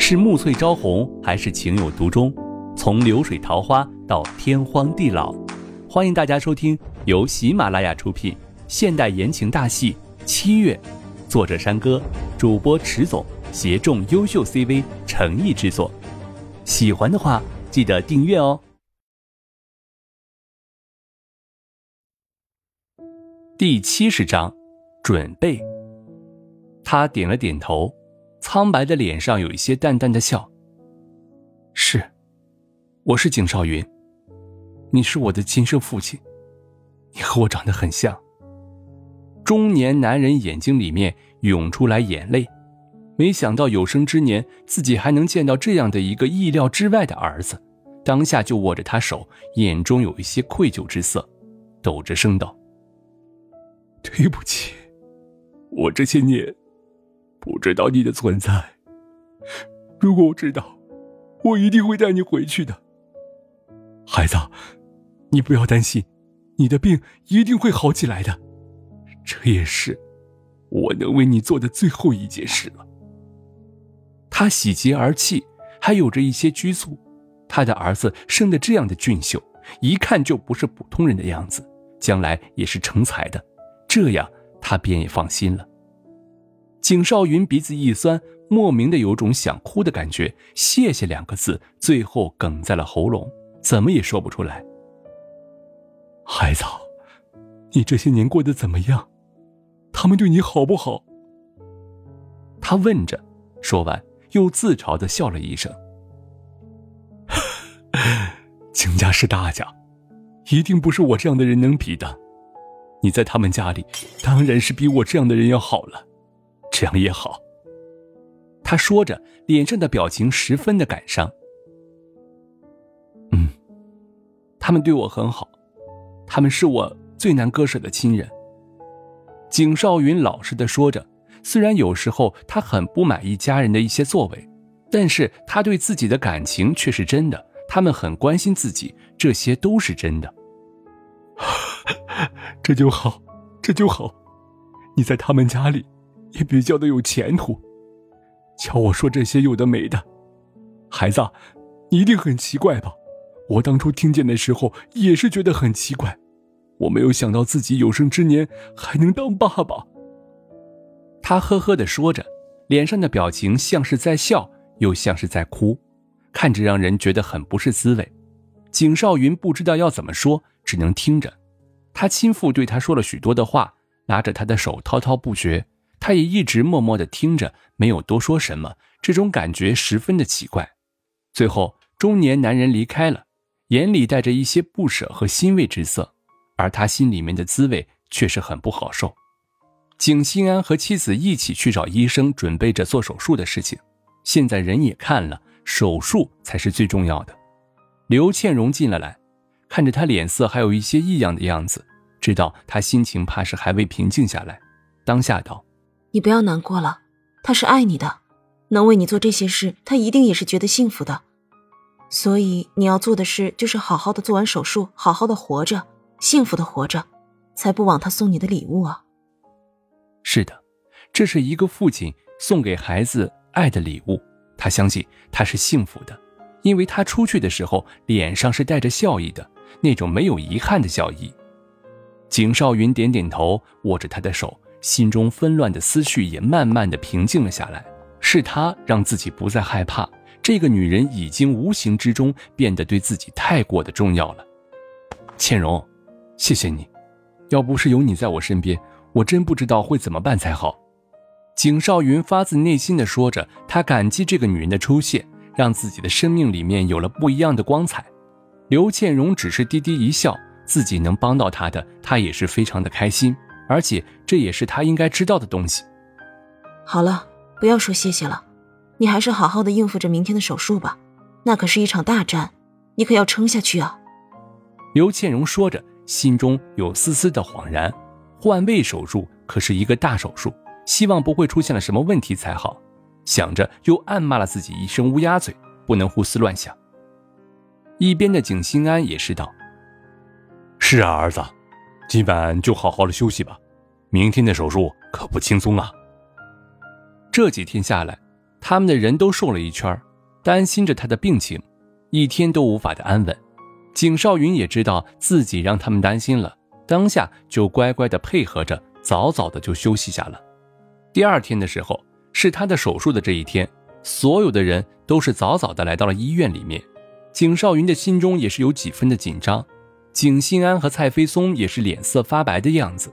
是暮翠朝红，还是情有独钟？从流水桃花到天荒地老，欢迎大家收听由喜马拉雅出品现代言情大戏《七月》，作者山歌，主播迟总，协众优秀 CV 诚意制作。喜欢的话，记得订阅哦。第七十章，准备。他点了点头，苍白的脸上有一些淡淡的笑。是，我是景少云。你是我的亲生父亲，你和我长得很像。中年男人眼睛里面涌出来眼泪，没想到有生之年自己还能见到这样的一个意料之外的儿子，当下就握着他手，眼中有一些愧疚之色，抖着声道：“对不起，我这些年……”不知道你的存在。如果我知道，我一定会带你回去的。孩子，你不要担心，你的病一定会好起来的。这也是我能为你做的最后一件事了。他喜极而泣，还有着一些拘束。他的儿子生的这样的俊秀，一看就不是普通人的样子，将来也是成才的。这样他便也放心了。景少云鼻子一酸，莫名的有种想哭的感觉。谢谢两个字，最后哽在了喉咙，怎么也说不出来。孩子，你这些年过得怎么样？他们对你好不好？他问着，说完又自嘲的笑了一声。景家是大家，一定不是我这样的人能比的。你在他们家里，当然是比我这样的人要好了。这样也好。他说着，脸上的表情十分的感伤。嗯，他们对我很好，他们是我最难割舍的亲人。景少云老实的说着，虽然有时候他很不满意家人的一些作为，但是他对自己的感情却是真的，他们很关心自己，这些都是真的。这就好，这就好，你在他们家里。也比较的有前途，瞧我说这些有的没的，孩子，你一定很奇怪吧？我当初听见的时候也是觉得很奇怪，我没有想到自己有生之年还能当爸爸。他呵呵的说着，脸上的表情像是在笑，又像是在哭，看着让人觉得很不是滋味。景少云不知道要怎么说，只能听着。他亲父对他说了许多的话，拉着他的手滔滔不绝。他也一直默默的听着，没有多说什么。这种感觉十分的奇怪。最后，中年男人离开了，眼里带着一些不舍和欣慰之色，而他心里面的滋味却是很不好受。景心安和妻子一起去找医生，准备着做手术的事情。现在人也看了，手术才是最重要的。刘倩荣进了来，看着他脸色还有一些异样的样子，知道他心情怕是还未平静下来，当下道。你不要难过了，他是爱你的，能为你做这些事，他一定也是觉得幸福的。所以你要做的事就是好好的做完手术，好好的活着，幸福的活着，才不枉他送你的礼物啊。是的，这是一个父亲送给孩子爱的礼物，他相信他是幸福的，因为他出去的时候脸上是带着笑意的，那种没有遗憾的笑意。景少云点点头，握着他的手。心中纷乱的思绪也慢慢的平静了下来。是他让自己不再害怕，这个女人已经无形之中变得对自己太过的重要了。倩蓉，谢谢你，要不是有你在我身边，我真不知道会怎么办才好。景少云发自内心的说着，他感激这个女人的出现，让自己的生命里面有了不一样的光彩。刘倩蓉只是低低一笑，自己能帮到她的，她也是非常的开心。而且这也是他应该知道的东西。好了，不要说谢谢了，你还是好好的应付着明天的手术吧，那可是一场大战，你可要撑下去啊。刘倩蓉说着，心中有丝丝的恍然。换位手术可是一个大手术，希望不会出现了什么问题才好。想着又暗骂了自己一声乌鸦嘴，不能胡思乱想。一边的景心安也是道：“是啊，儿子。”今晚就好好的休息吧，明天的手术可不轻松啊。这几天下来，他们的人都瘦了一圈，担心着他的病情，一天都无法的安稳。景少云也知道自己让他们担心了，当下就乖乖的配合着，早早的就休息下了。第二天的时候，是他的手术的这一天，所有的人都是早早的来到了医院里面。景少云的心中也是有几分的紧张，景心安和蔡飞松也是脸色发白的样子。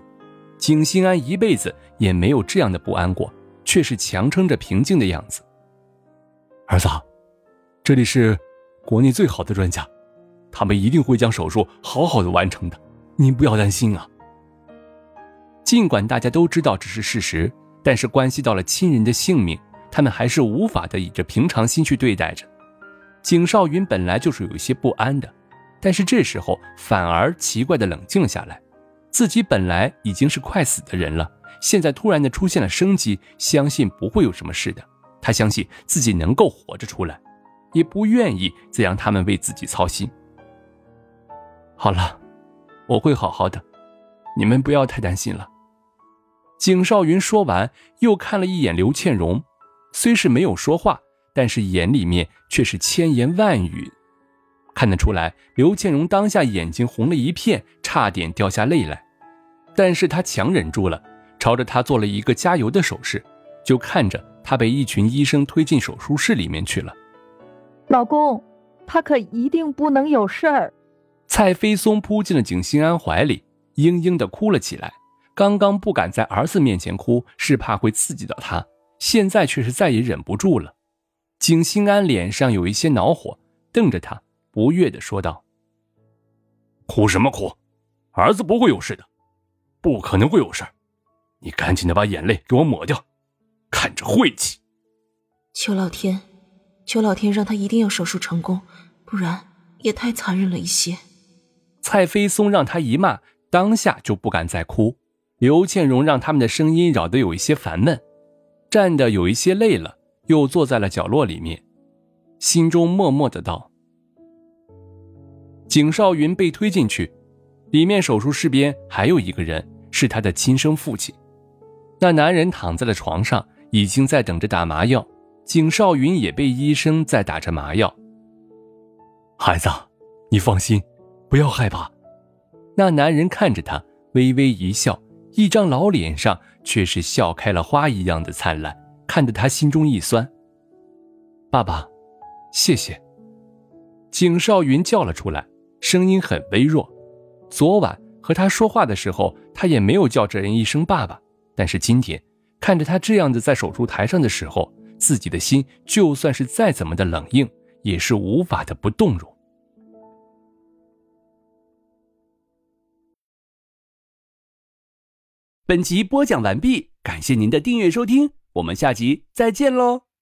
景心安一辈子也没有这样的不安过，却是强撑着平静的样子。儿子，这里是国内最好的专家，他们一定会将手术好好的完成的，您不要担心啊。尽管大家都知道这是事实，但是关系到了亲人的性命，他们还是无法的以着平常心去对待着。景少云本来就是有一些不安的，但是这时候反而奇怪的冷静了下来。自己本来已经是快死的人了，现在突然的出现了生机，相信不会有什么事的。他相信自己能够活着出来，也不愿意再让他们为自己操心。好了，我会好好的，你们不要太担心了。景少云说完，又看了一眼刘倩荣，虽是没有说话。但是眼里面却是千言万语，看得出来，刘倩荣当下眼睛红了一片，差点掉下泪来。但是他强忍住了，朝着他做了一个加油的手势，就看着他被一群医生推进手术室里面去了。老公，他可一定不能有事儿。蔡飞松扑进了景心安怀里，嘤嘤的哭了起来。刚刚不敢在儿子面前哭，是怕会刺激到他，现在却是再也忍不住了。景心安脸上有一些恼火，瞪着他，不悦的说道：“哭什么哭？儿子不会有事的，不可能会有事你赶紧的把眼泪给我抹掉，看着晦气。”求老天，求老天让他一定要手术成功，不然也太残忍了一些。蔡飞松让他一骂，当下就不敢再哭。刘倩荣让他们的声音扰得有一些烦闷，站的有一些累了。又坐在了角落里面，心中默默的道：“景少云被推进去，里面手术室边还有一个人，是他的亲生父亲。那男人躺在了床上，已经在等着打麻药。景少云也被医生在打着麻药。孩子，你放心，不要害怕。”那男人看着他，微微一笑，一张老脸上却是笑开了花一样的灿烂。看得他心中一酸。爸爸，谢谢。景少云叫了出来，声音很微弱。昨晚和他说话的时候，他也没有叫这人一声爸爸。但是今天看着他这样子在手术台上的时候，自己的心就算是再怎么的冷硬，也是无法的不动容。本集播讲完毕，感谢您的订阅收听。我们下集再见喽。